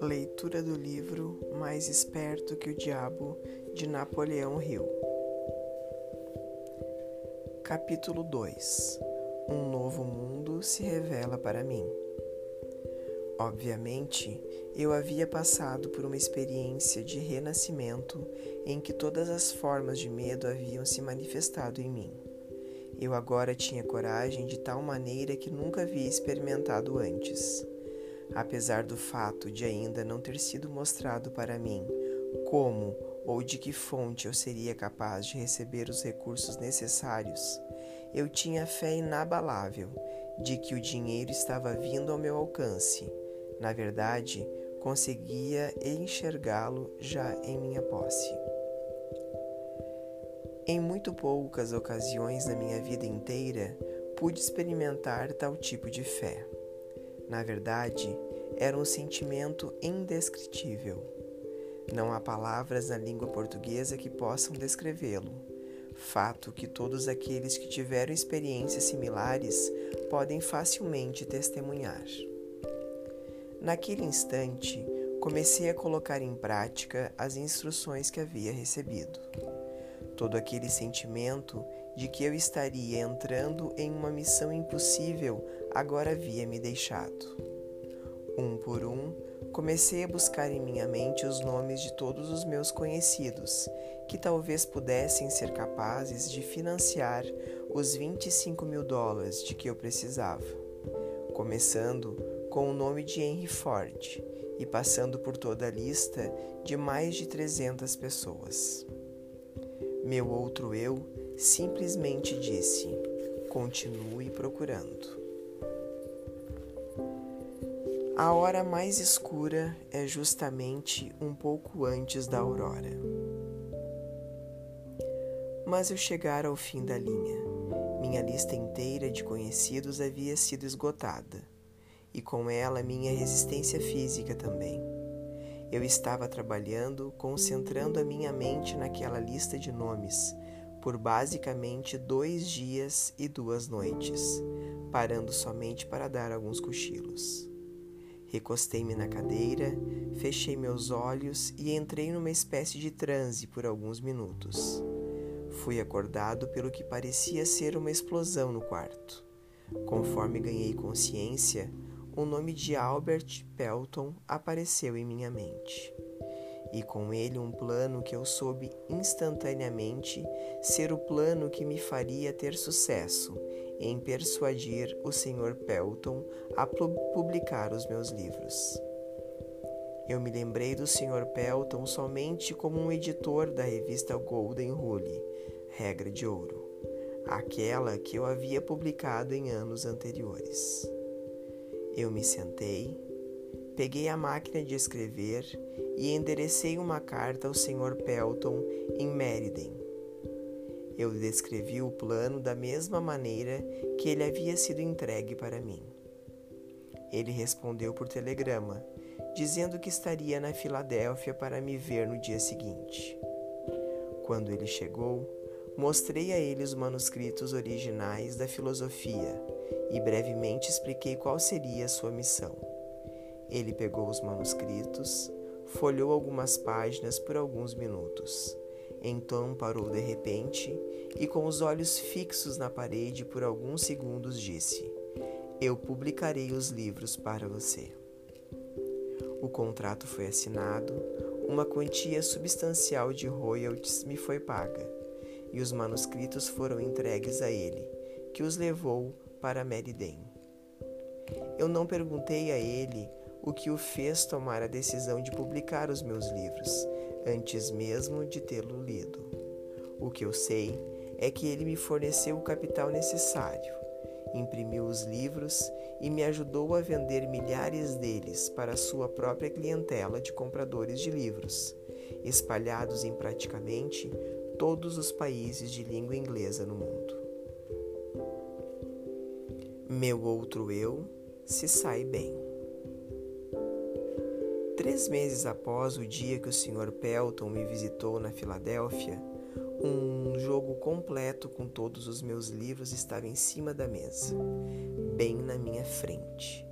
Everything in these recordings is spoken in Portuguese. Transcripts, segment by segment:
Leitura do livro Mais Esperto que o Diabo, de Napoleão Hill. Capítulo 2 Um novo mundo se revela para mim. Obviamente, eu havia passado por uma experiência de renascimento em que todas as formas de medo haviam se manifestado em mim. Eu agora tinha coragem de tal maneira que nunca havia experimentado antes. Apesar do fato de ainda não ter sido mostrado para mim como ou de que fonte eu seria capaz de receber os recursos necessários, eu tinha fé inabalável de que o dinheiro estava vindo ao meu alcance. Na verdade, conseguia enxergá-lo já em minha posse. Em muito poucas ocasiões na minha vida inteira pude experimentar tal tipo de fé. Na verdade, era um sentimento indescritível. Não há palavras na língua portuguesa que possam descrevê-lo. Fato que todos aqueles que tiveram experiências similares podem facilmente testemunhar. Naquele instante, comecei a colocar em prática as instruções que havia recebido. Todo aquele sentimento de que eu estaria entrando em uma missão impossível agora havia me deixado. Um por um, comecei a buscar em minha mente os nomes de todos os meus conhecidos, que talvez pudessem ser capazes de financiar os 25 mil dólares de que eu precisava. Começando com o nome de Henry Ford e passando por toda a lista de mais de 300 pessoas. Meu outro eu simplesmente disse: continue procurando. A hora mais escura é justamente um pouco antes da aurora. Mas eu chegara ao fim da linha. Minha lista inteira de conhecidos havia sido esgotada e com ela minha resistência física também. Eu estava trabalhando, concentrando a minha mente naquela lista de nomes por basicamente dois dias e duas noites, parando somente para dar alguns cochilos. Recostei-me na cadeira, fechei meus olhos e entrei numa espécie de transe por alguns minutos. Fui acordado pelo que parecia ser uma explosão no quarto. Conforme ganhei consciência, o nome de Albert Pelton apareceu em minha mente. E com ele um plano que eu soube instantaneamente ser o plano que me faria ter sucesso em persuadir o Sr. Pelton a publicar os meus livros. Eu me lembrei do Sr. Pelton somente como um editor da revista Golden Rule, Regra de Ouro, aquela que eu havia publicado em anos anteriores. Eu me sentei, peguei a máquina de escrever e enderecei uma carta ao Sr. Pelton em Meriden. Eu descrevi o plano da mesma maneira que ele havia sido entregue para mim. Ele respondeu por telegrama, dizendo que estaria na Filadélfia para me ver no dia seguinte. Quando ele chegou, mostrei a ele os manuscritos originais da filosofia e brevemente expliquei qual seria a sua missão. Ele pegou os manuscritos, folheou algumas páginas por alguns minutos. Então parou de repente e, com os olhos fixos na parede por alguns segundos, disse: Eu publicarei os livros para você. O contrato foi assinado, uma quantia substancial de royalties me foi paga, e os manuscritos foram entregues a ele, que os levou para Meriden. Eu não perguntei a ele o que o fez tomar a decisão de publicar os meus livros, antes mesmo de tê-lo lido. O que eu sei é que ele me forneceu o capital necessário, imprimiu os livros e me ajudou a vender milhares deles para sua própria clientela de compradores de livros, espalhados em praticamente todos os países de língua inglesa no mundo meu outro eu se sai bem. Três meses após o dia que o Sr. Pelton me visitou na Filadélfia, Um jogo completo com todos os meus livros estava em cima da mesa, bem na minha frente,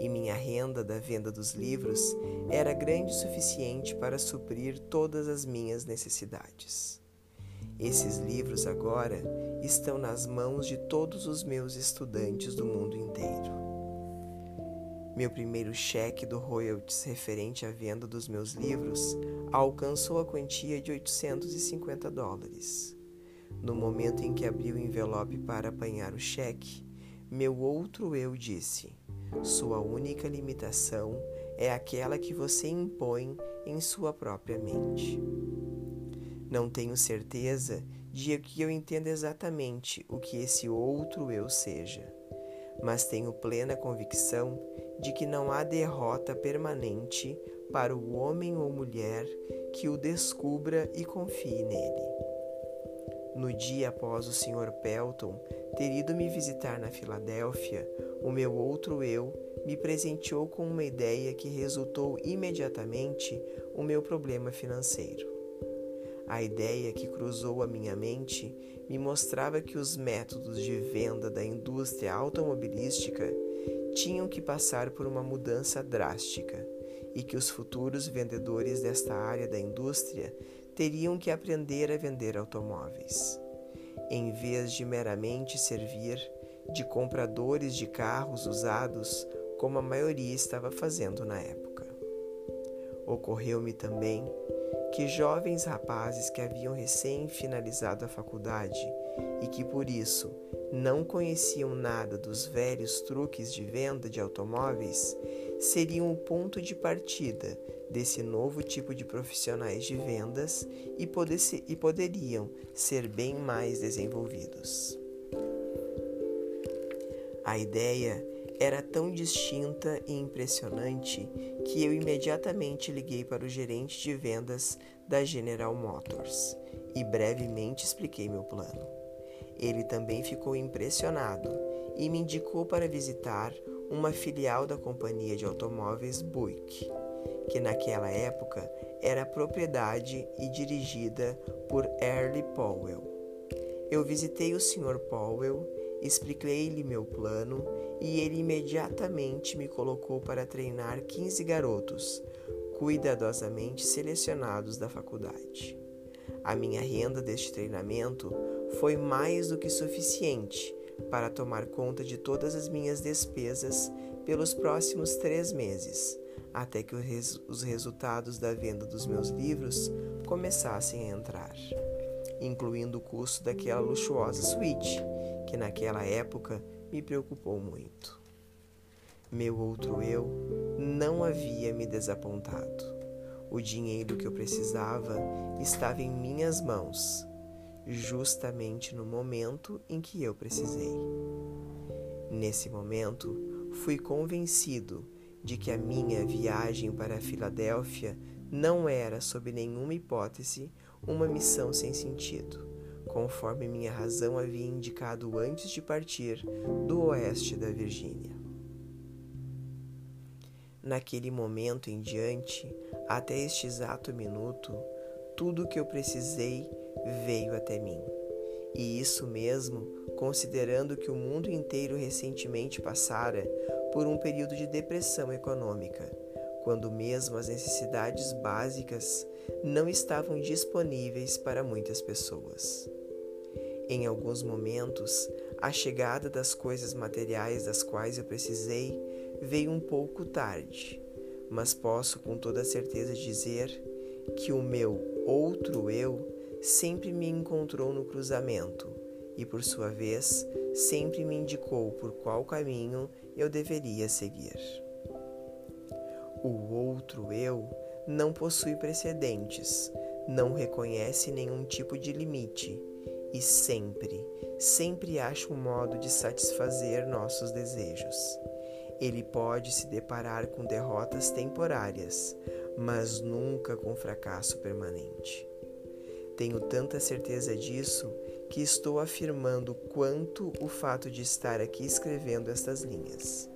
e minha renda da venda dos livros era grande o suficiente para suprir todas as minhas necessidades. Esses livros agora estão nas mãos de todos os meus estudantes do mundo inteiro. Meu primeiro cheque do royalties referente à venda dos meus livros alcançou a quantia de 850 dólares. No momento em que abri o envelope para apanhar o cheque, meu outro eu disse: Sua única limitação é aquela que você impõe em sua própria mente. Não tenho certeza de que eu entenda exatamente o que esse outro eu seja, mas tenho plena convicção de que não há derrota permanente para o homem ou mulher que o descubra e confie nele. No dia após o Sr. Pelton ter ido me visitar na Filadélfia, o meu outro eu me presenteou com uma ideia que resultou imediatamente o meu problema financeiro. A ideia que cruzou a minha mente me mostrava que os métodos de venda da indústria automobilística tinham que passar por uma mudança drástica e que os futuros vendedores desta área da indústria teriam que aprender a vender automóveis. Em vez de meramente servir de compradores de carros usados, como a maioria estava fazendo na época. Ocorreu-me também que jovens rapazes que haviam recém finalizado a faculdade e que por isso não conheciam nada dos velhos truques de venda de automóveis seriam o ponto de partida desse novo tipo de profissionais de vendas e, poder e poderiam ser bem mais desenvolvidos. A ideia era tão distinta e impressionante que eu imediatamente liguei para o gerente de vendas da General Motors e brevemente expliquei meu plano. Ele também ficou impressionado e me indicou para visitar uma filial da companhia de automóveis Buick, que naquela época era propriedade e dirigida por Early Powell. Eu visitei o Sr. Powell, expliquei-lhe meu plano e ele imediatamente me colocou para treinar 15 garotos, cuidadosamente selecionados da faculdade. A minha renda deste treinamento foi mais do que suficiente para tomar conta de todas as minhas despesas pelos próximos três meses, até que os resultados da venda dos meus livros começassem a entrar, incluindo o custo daquela luxuosa suíte, que naquela época me preocupou muito. Meu outro eu não havia me desapontado. O dinheiro que eu precisava estava em minhas mãos, justamente no momento em que eu precisei. Nesse momento, fui convencido de que a minha viagem para Filadélfia não era, sob nenhuma hipótese, uma missão sem sentido conforme minha razão havia indicado antes de partir do oeste da Virgínia. Naquele momento em diante, até este exato minuto, tudo o que eu precisei veio até mim. E isso mesmo, considerando que o mundo inteiro recentemente passara por um período de depressão econômica, quando mesmo as necessidades básicas não estavam disponíveis para muitas pessoas. Em alguns momentos, a chegada das coisas materiais das quais eu precisei veio um pouco tarde, mas posso com toda certeza dizer que o meu outro eu sempre me encontrou no cruzamento e, por sua vez, sempre me indicou por qual caminho eu deveria seguir. O outro eu não possui precedentes, não reconhece nenhum tipo de limite e sempre, sempre acha um modo de satisfazer nossos desejos. Ele pode se deparar com derrotas temporárias, mas nunca com fracasso permanente. Tenho tanta certeza disso que estou afirmando quanto o fato de estar aqui escrevendo estas linhas.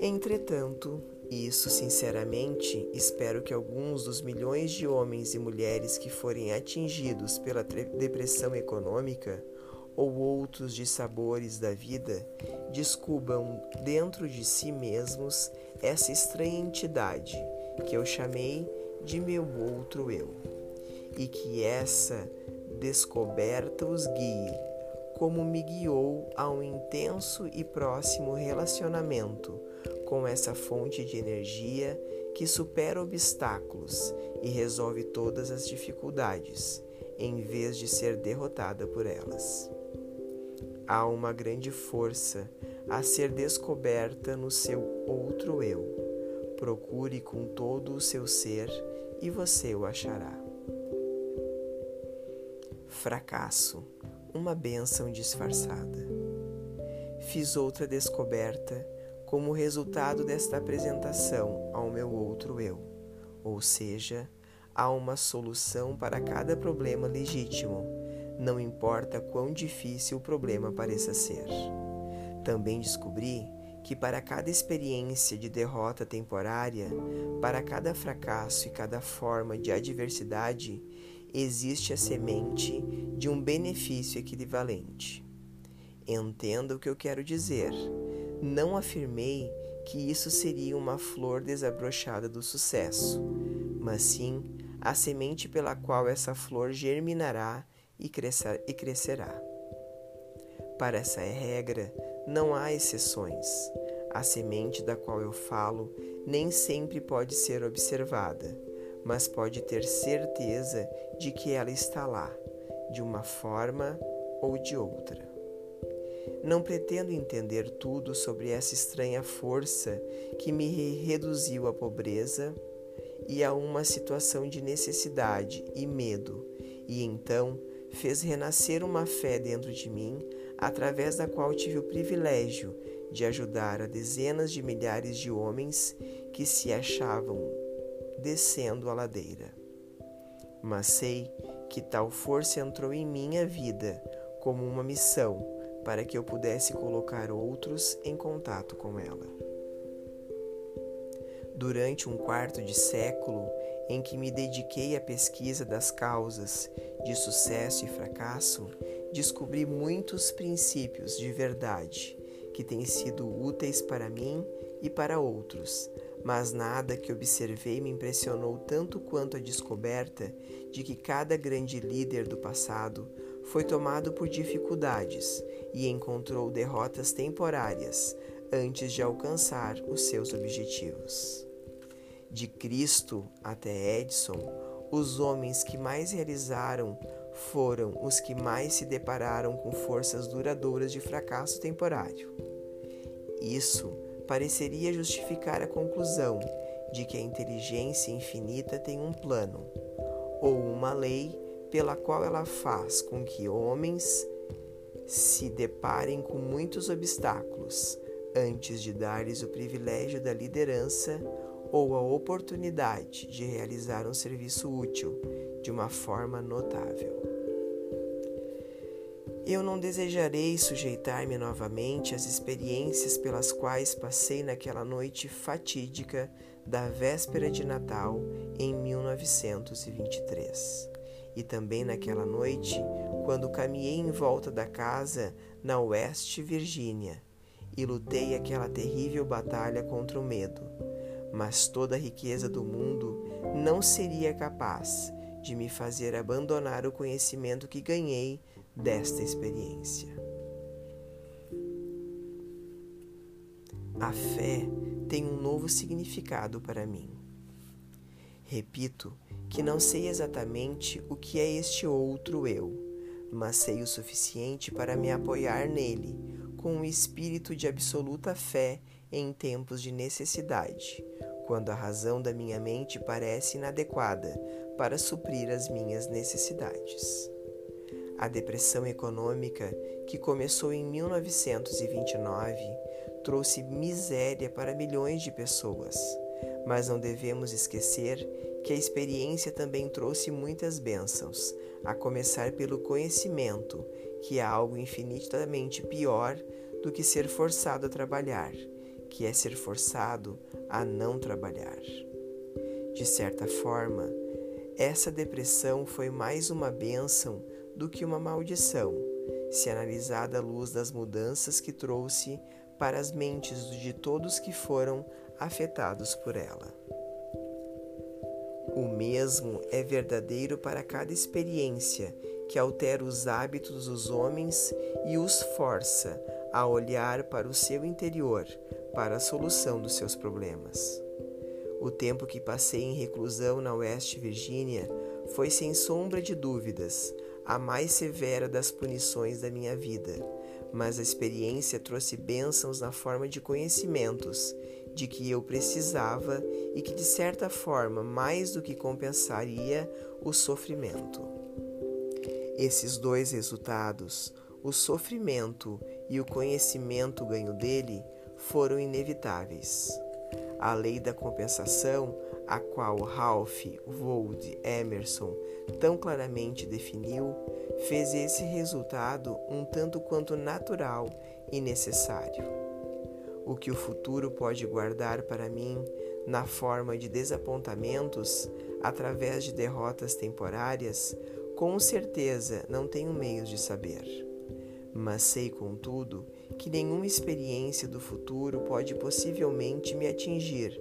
Entretanto, E isso, sinceramente, espero que alguns dos milhões de homens e mulheres que forem atingidos pela depressão econômica ou outros dissabores da vida descubram dentro de si mesmos essa estranha entidade que eu chamei de meu outro eu, e que essa descoberta os guie, como me guiou a um intenso e próximo relacionamento com essa fonte de energia que supera obstáculos e resolve todas as dificuldades, em vez de ser derrotada por elas. Há uma grande força a ser descoberta no seu outro eu. Procure com todo o seu ser e você o achará. Fracasso, uma bênção disfarçada. Fiz outra descoberta como resultado desta apresentação ao meu outro eu, ou seja, há uma solução para cada problema legítimo, não importa quão difícil o problema pareça ser. Também descobri que para cada experiência de derrota temporária, para cada fracasso e cada forma de adversidade, existe a semente de um benefício equivalente. Entenda o que eu quero dizer. Não afirmei que isso seria uma flor desabrochada do sucesso, mas sim a semente pela qual essa flor germinará e, e crescerá. Para essa regra, não há exceções. A semente da qual eu falo nem sempre pode ser observada, mas pode ter certeza de que ela está lá, de uma forma ou de outra. Não pretendo entender tudo sobre essa estranha força que me reduziu à pobreza e a uma situação de necessidade e medo, e então fez renascer uma fé dentro de mim, através da qual tive o privilégio de ajudar a dezenas de milhares de homens que se achavam descendo a ladeira. Mas sei que tal força entrou em minha vida como uma missão para que eu pudesse colocar outros em contato com ela. Durante um quarto de século, em que me dediquei à pesquisa das causas de sucesso e fracasso, descobri muitos princípios de verdade que têm sido úteis para mim e para outros, mas nada que observei me impressionou tanto quanto a descoberta de que cada grande líder do passado foi tomado por dificuldades e encontrou derrotas temporárias antes de alcançar os seus objetivos. De Cristo até Edison, os homens que mais realizaram foram os que mais se depararam com forças duradouras de fracasso temporário. Isso pareceria justificar a conclusão de que a inteligência infinita tem um plano, ou uma lei pela qual ela faz com que homens se deparem com muitos obstáculos antes de dar-lhes o privilégio da liderança ou a oportunidade de realizar um serviço útil de uma forma notável. Eu não desejarei sujeitar-me novamente às experiências pelas quais passei naquela noite fatídica da véspera de Natal em 1923. E também naquela noite, quando caminhei em volta da casa na West Virgínia e lutei aquela terrível batalha contra o medo mas toda a riqueza do mundo não seria capaz de me fazer abandonar o conhecimento que ganhei desta experiência. A fé tem um novo significado para mim. Repito que não sei exatamente o que é este outro eu, mas sei o suficiente para me apoiar nele com um espírito de absoluta fé em tempos de necessidade, quando a razão da minha mente parece inadequada para suprir as minhas necessidades. A depressão econômica, que começou em 1929, trouxe miséria para milhões de pessoas, mas não devemos esquecer que a experiência também trouxe muitas bênçãos, a começar pelo conhecimento, que é algo infinitamente pior do que ser forçado a trabalhar que é ser forçado a não trabalhar. De certa forma, essa depressão foi mais uma bênção do que uma maldição, se analisada à luz das mudanças que trouxe para as mentes de todos que foram afetados por ela. O mesmo é verdadeiro para cada experiência que altera os hábitos dos homens e os força a olhar para o seu interior para a solução dos seus problemas. O tempo que passei em reclusão na West Virginia foi, sem sombra de dúvidas, a mais severa das punições da minha vida, mas a experiência trouxe bênçãos na forma de conhecimentos de que eu precisava e que, de certa forma, mais do que compensaria o sofrimento. Esses dois resultados, o sofrimento e o conhecimento ganho dele, foram inevitáveis. A lei da compensação, a qual Ralph Waldo Emerson tão claramente definiu, fez esse resultado um tanto quanto natural e necessário. O que o futuro pode guardar para mim na forma de desapontamentos através de derrotas temporárias, com certeza não tenho meios de saber. Mas sei, contudo, que nenhuma experiência do futuro pode possivelmente me atingir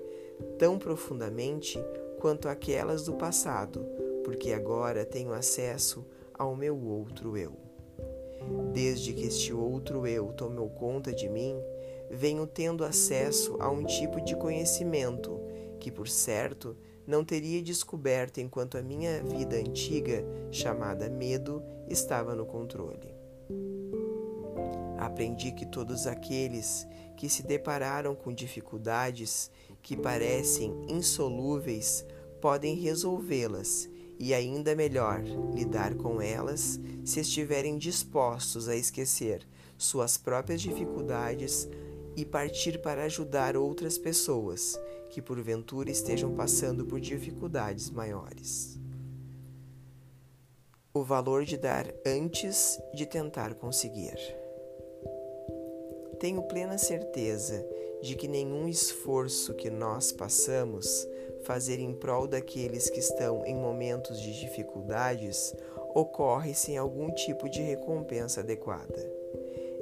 tão profundamente quanto aquelas do passado, porque agora tenho acesso ao meu outro eu. Desde que este outro eu tomou conta de mim, venho tendo acesso a um tipo de conhecimento que, por certo, não teria descoberto enquanto a minha vida antiga, chamada medo, estava no controle. Aprendi que todos aqueles que se depararam com dificuldades que parecem insolúveis podem resolvê-las e, ainda melhor, lidar com elas se estiverem dispostos a esquecer suas próprias dificuldades e partir para ajudar outras pessoas que porventura estejam passando por dificuldades maiores. O valor de dar antes de tentar conseguir. Tenho plena certeza de que nenhum esforço que nós passamos fazer em prol daqueles que estão em momentos de dificuldades ocorre sem algum tipo de recompensa adequada.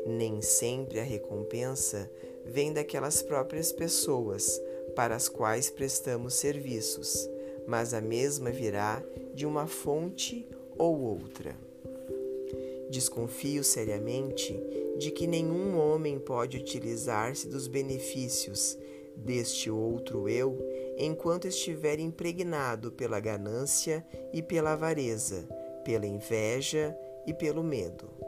Nem sempre a recompensa vem daquelas próprias pessoas para as quais prestamos serviços, mas a mesma virá de uma fonte ou outra. Desconfio seriamente de que nenhum homem pode utilizar-se dos benefícios deste outro eu enquanto estiver impregnado pela ganância e pela avareza, pela inveja e pelo medo.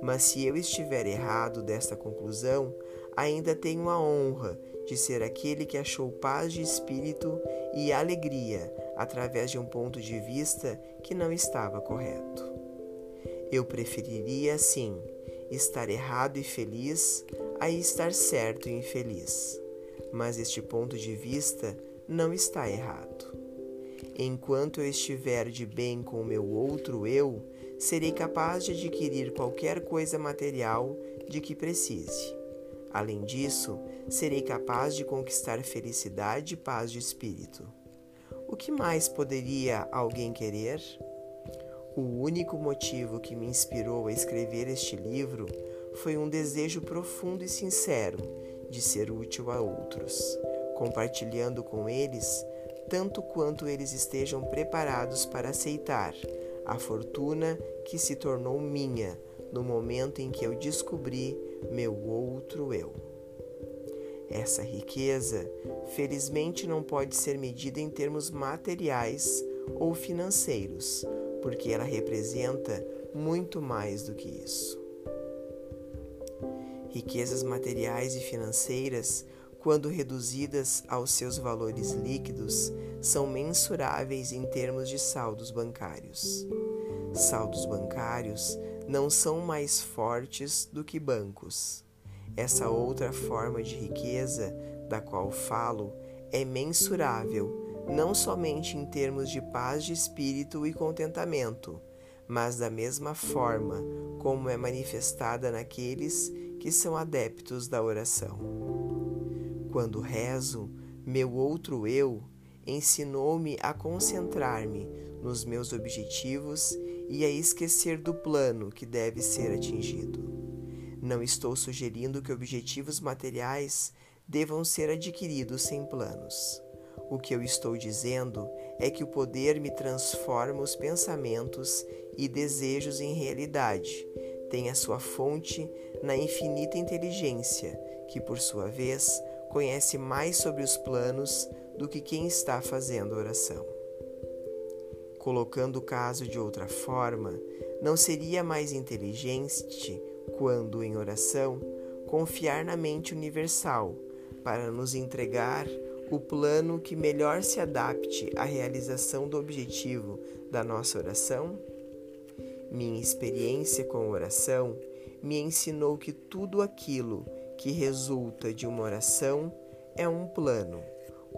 Mas se eu estiver errado desta conclusão, ainda tenho a honra de ser aquele que achou paz de espírito e alegria através de um ponto de vista que não estava correto. Eu preferiria, assim, estar errado e feliz a estar certo e infeliz. Mas este ponto de vista não está errado. Enquanto eu estiver de bem com o meu outro eu, serei capaz de adquirir qualquer coisa material de que precise. Além disso, serei capaz de conquistar felicidade e paz de espírito. O que mais poderia alguém querer? O único motivo que me inspirou a escrever este livro foi um desejo profundo e sincero de ser útil a outros, compartilhando com eles tanto quanto eles estejam preparados para aceitar a fortuna que se tornou minha no momento em que eu descobri meu outro eu. Essa riqueza, felizmente, não pode ser medida em termos materiais ou financeiros, porque ela representa muito mais do que isso. Riquezas materiais e financeiras, quando reduzidas aos seus valores líquidos, são mensuráveis em termos de saldos bancários. Saldos bancários não são mais fortes do que bancos. Essa outra forma de riqueza da qual falo é mensurável não somente em termos de paz de espírito e contentamento, mas da mesma forma como é manifestada naqueles que são adeptos da oração. Quando rezo, meu outro eu ensinou-me a concentrar-me nos meus objetivos e a esquecer do plano que deve ser atingido. Não estou sugerindo que objetivos materiais devam ser adquiridos sem planos. O que eu estou dizendo é que o poder me transforma os pensamentos e desejos em realidade, tem a sua fonte na infinita inteligência, que por sua vez conhece mais sobre os planos do que quem está fazendo oração. Colocando o caso de outra forma, não seria mais inteligente, quando em oração, confiar na mente universal para nos entregar o plano que melhor se adapte à realização do objetivo da nossa oração? Minha experiência com oração me ensinou que tudo aquilo que resulta de uma oração é um plano,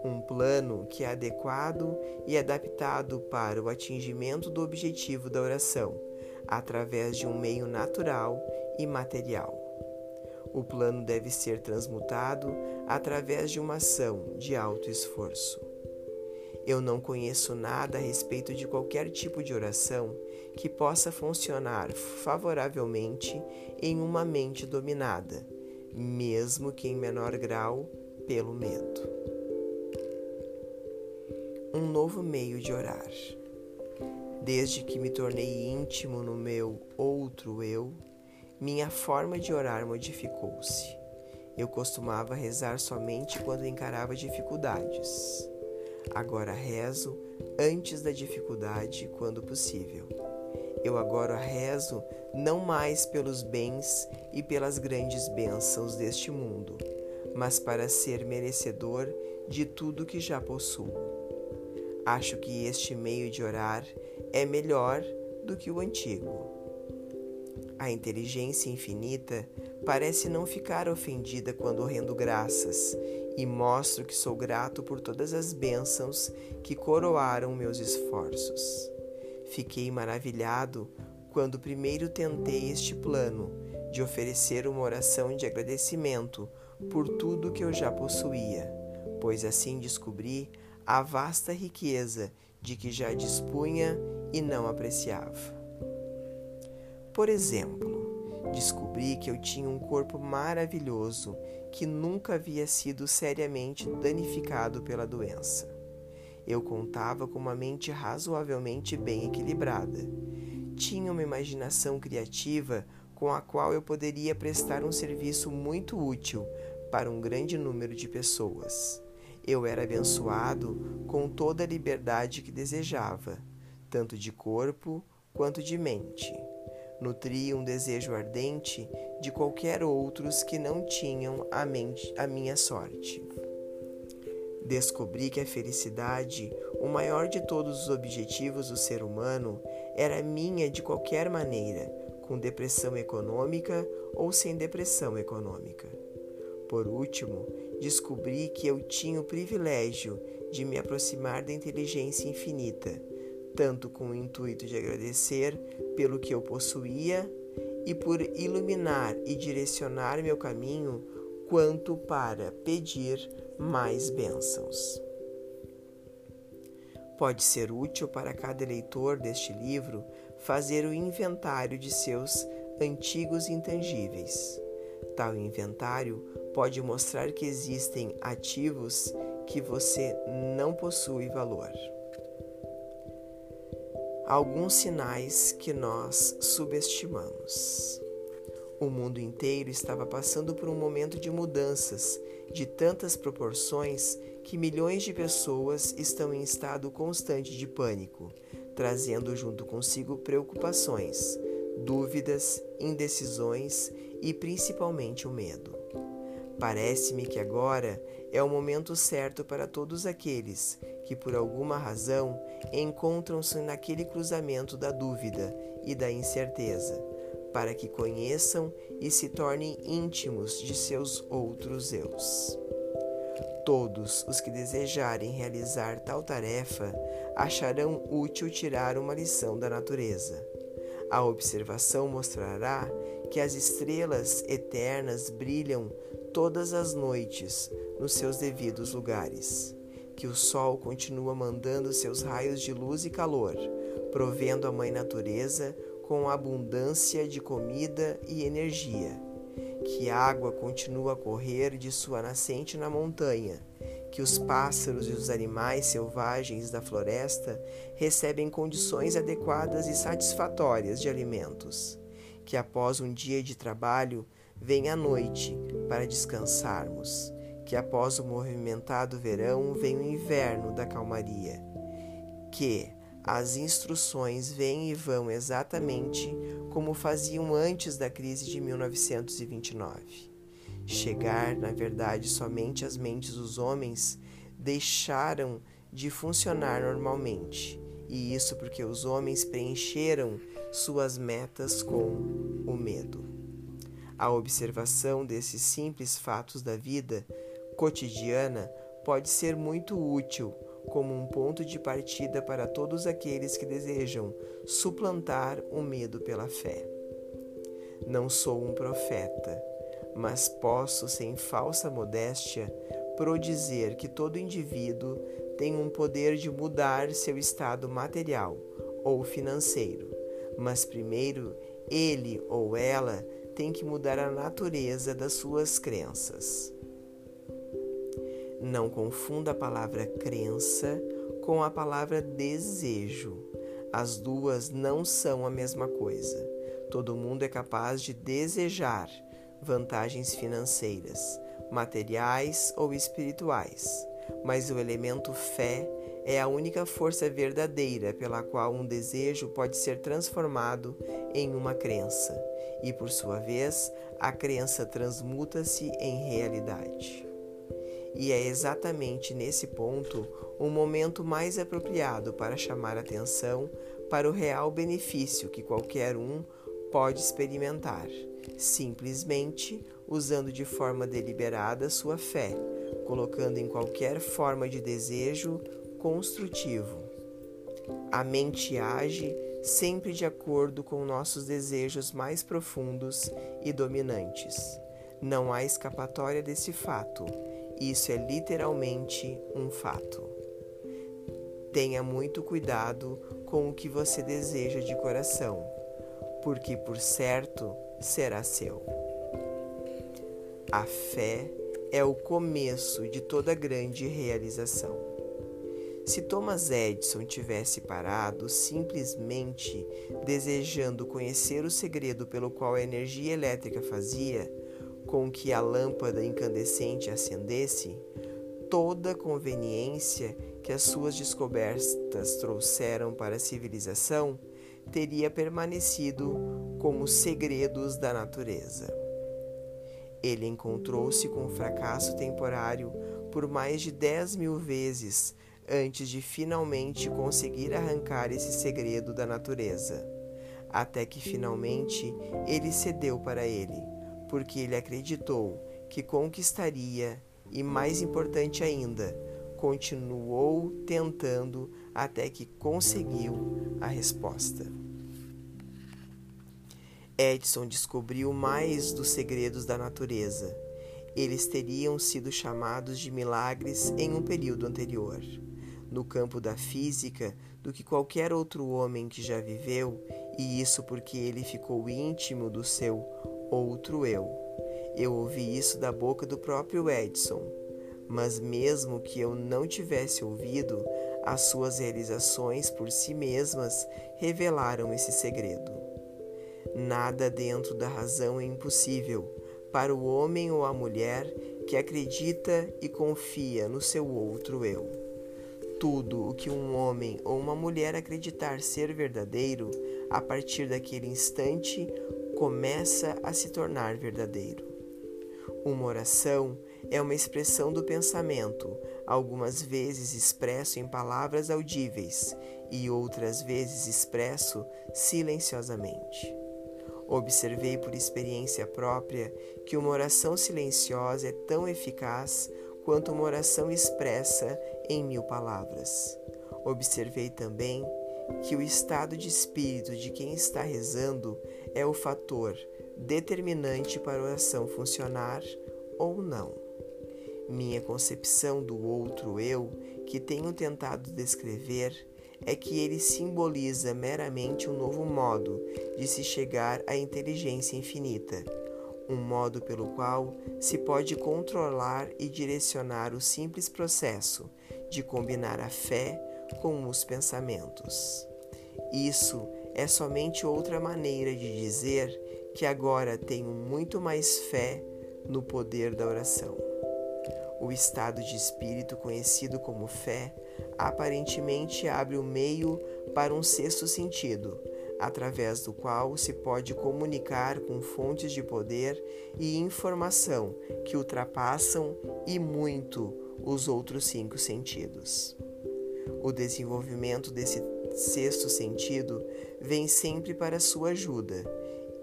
um plano que é adequado e adaptado para o atingimento do objetivo da oração, através de um meio natural e material. O plano deve ser transmutado através de uma ação de alto esforço. Eu não conheço nada a respeito de qualquer tipo de oração que possa funcionar favoravelmente em uma mente dominada, mesmo que em menor grau pelo medo. Um novo meio de orar. Desde que me tornei íntimo no meu outro eu, minha forma de orar modificou-se. Eu costumava rezar somente quando encarava dificuldades. Agora rezo antes da dificuldade, quando possível. Eu agora rezo não mais pelos bens e pelas grandes bênçãos deste mundo, mas para ser merecedor de tudo que já possuo. Acho que este meio de orar é melhor do que o antigo. A inteligência infinita parece não ficar ofendida quando rendo graças e mostro que sou grato por todas as bênçãos que coroaram meus esforços. Fiquei maravilhado quando primeiro tentei este plano de oferecer uma oração de agradecimento por tudo que eu já possuía, pois assim descobri a vasta riqueza de que já dispunha e não apreciava. Por exemplo, descobri que eu tinha um corpo maravilhoso que nunca havia sido seriamente danificado pela doença. Eu contava com uma mente razoavelmente bem equilibrada. Tinha uma imaginação criativa com a qual eu poderia prestar um serviço muito útil para um grande número de pessoas. Eu era abençoado com toda a liberdade que desejava, tanto de corpo quanto de mente nutria um desejo ardente de qualquer outros que não tinham a, mente, a minha sorte. Descobri que a felicidade, o maior de todos os objetivos do ser humano, era minha de qualquer maneira, com depressão econômica ou sem depressão econômica. Por último, descobri que eu tinha o privilégio de me aproximar da inteligência infinita tanto com o intuito de agradecer pelo que eu possuía e por iluminar e direcionar meu caminho, quanto para pedir mais bênçãos. Pode ser útil para cada leitor deste livro fazer o inventário de seus antigos intangíveis. Tal inventário pode mostrar que existem ativos que você não possui valor alguns sinais que nós subestimamos. O mundo inteiro estava passando por um momento de mudanças de tantas proporções que milhões de pessoas estão em estado constante de pânico, trazendo junto consigo preocupações, dúvidas, indecisões e principalmente o medo. Parece-me que agora é o momento certo para todos aqueles que, por alguma razão, encontram-se naquele cruzamento da dúvida e da incerteza, para que conheçam e se tornem íntimos de seus outros eus. Todos os que desejarem realizar tal tarefa acharão útil tirar uma lição da natureza. A observação mostrará que as estrelas eternas brilham todas as noites nos seus devidos lugares, que o sol continua mandando seus raios de luz e calor, provendo a Mãe Natureza com abundância de comida e energia, que a água continua a correr de sua nascente na montanha, que os pássaros e os animais selvagens da floresta recebem condições adequadas e satisfatórias de alimentos que após um dia de trabalho vem a noite para descansarmos, que após o movimentado verão vem o inverno da calmaria, que as instruções vêm e vão exatamente como faziam antes da crise de 1929. Chegar, na verdade, somente as mentes dos homens deixaram de funcionar normalmente, e isso porque os homens preencheram suas metas com o medo. A observação desses simples fatos da vida cotidiana pode ser muito útil como um ponto de partida para todos aqueles que desejam suplantar o medo pela fé. Não sou um profeta, mas posso, sem falsa modéstia, prodizer que todo indivíduo tem um poder de mudar seu estado material ou financeiro mas primeiro ele ou ela tem que mudar a natureza das suas crenças. Não confunda a palavra crença com a palavra desejo. As duas não são a mesma coisa. Todo mundo é capaz de desejar vantagens financeiras, materiais ou espirituais, mas o elemento fé é a única força verdadeira pela qual um desejo pode ser transformado em uma crença, e por sua vez, a crença transmuta-se em realidade. E é exatamente nesse ponto o momento mais apropriado para chamar atenção para o real benefício que qualquer um pode experimentar, simplesmente usando de forma deliberada sua fé, colocando em qualquer forma de desejo construtivo. A mente age sempre de acordo com nossos desejos mais profundos e dominantes. Não há escapatória desse fato. Isso é literalmente um fato. Tenha muito cuidado com o que você deseja de coração, porque por certo será seu. A fé é o começo de toda grande realização. Se Thomas Edison tivesse parado simplesmente desejando conhecer o segredo pelo qual a energia elétrica fazia com que a lâmpada incandescente acendesse, toda a conveniência que as suas descobertas trouxeram para a civilização teria permanecido como segredos da natureza. Ele encontrou-se com fracasso temporário por mais de dez mil vezes antes de finalmente conseguir arrancar esse segredo da natureza. Até que finalmente ele cedeu para ele, porque ele acreditou que conquistaria e, mais importante ainda, continuou tentando até que conseguiu a resposta. Edison descobriu mais dos segredos da natureza. Eles teriam sido chamados de milagres em um período anterior no campo da física do que qualquer outro homem que já viveu, e isso porque ele ficou íntimo do seu outro eu. Eu ouvi isso da boca do próprio Edson, mas mesmo que eu não tivesse ouvido, as suas realizações por si mesmas revelaram esse segredo. Nada dentro da razão é impossível para o homem ou a mulher que acredita e confia no seu outro eu tudo o que um homem ou uma mulher acreditar ser verdadeiro, a partir daquele instante começa a se tornar verdadeiro. Uma oração é uma expressão do pensamento, algumas vezes expresso em palavras audíveis e outras vezes expresso silenciosamente. Observei por experiência própria que uma oração silenciosa é tão eficaz quanto uma oração expressa em mil palavras. Observei também que o estado de espírito de quem está rezando é o fator determinante para a oração funcionar ou não. Minha concepção do outro eu, que tenho tentado descrever, é que ele simboliza meramente um novo modo de se chegar à inteligência infinita, um modo pelo qual se pode controlar e direcionar o simples processo de combinar a fé com os pensamentos. Isso é somente outra maneira de dizer que agora tenho muito mais fé no poder da oração. O estado de espírito conhecido como fé aparentemente abre o meio para um sexto sentido, através do qual se pode comunicar com fontes de poder e informação que ultrapassam e muito os outros cinco sentidos. O desenvolvimento desse sexto sentido vem sempre para sua ajuda,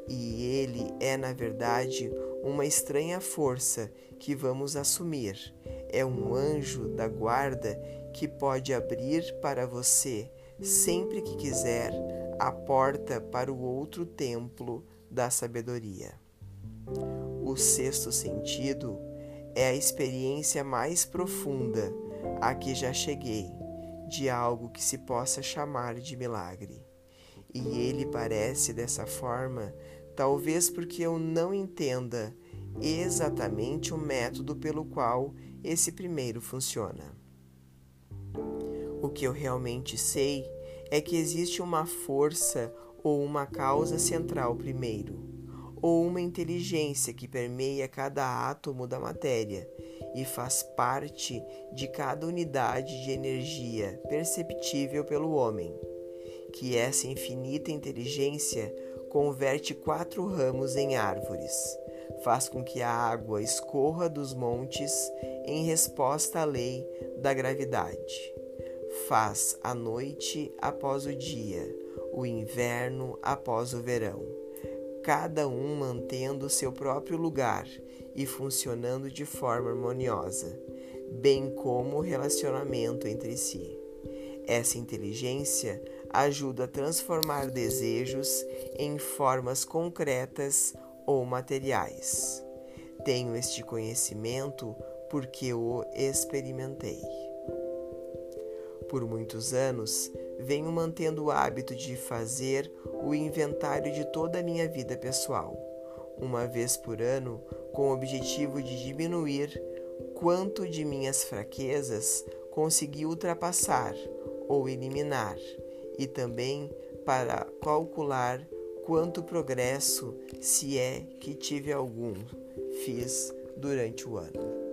e ele é, na verdade, uma estranha força que vamos assumir. É um anjo da guarda que pode abrir para você, sempre que quiser, a porta para o outro templo da sabedoria. O sexto sentido é a experiência mais profunda a que já cheguei de algo que se possa chamar de milagre. E ele parece dessa forma, talvez porque eu não entenda exatamente o método pelo qual esse primeiro funciona. O que eu realmente sei é que existe uma força ou uma causa central primeiro, ou uma inteligência que permeia cada átomo da matéria e faz parte de cada unidade de energia perceptível pelo homem, que essa infinita inteligência converte quatro ramos em árvores, faz com que a água escorra dos montes em resposta à lei da gravidade, faz a noite após o dia, o inverno após o verão, cada um mantendo seu próprio lugar e funcionando de forma harmoniosa, bem como o relacionamento entre si. Essa inteligência ajuda a transformar desejos em formas concretas ou materiais. Tenho este conhecimento porque o experimentei. Por muitos anos, venho mantendo o hábito de fazer o inventário de toda a minha vida pessoal, uma vez por ano, com o objetivo de diminuir quanto de minhas fraquezas consegui ultrapassar ou eliminar, e também para calcular quanto progresso, se é que tive algum, fiz durante o ano.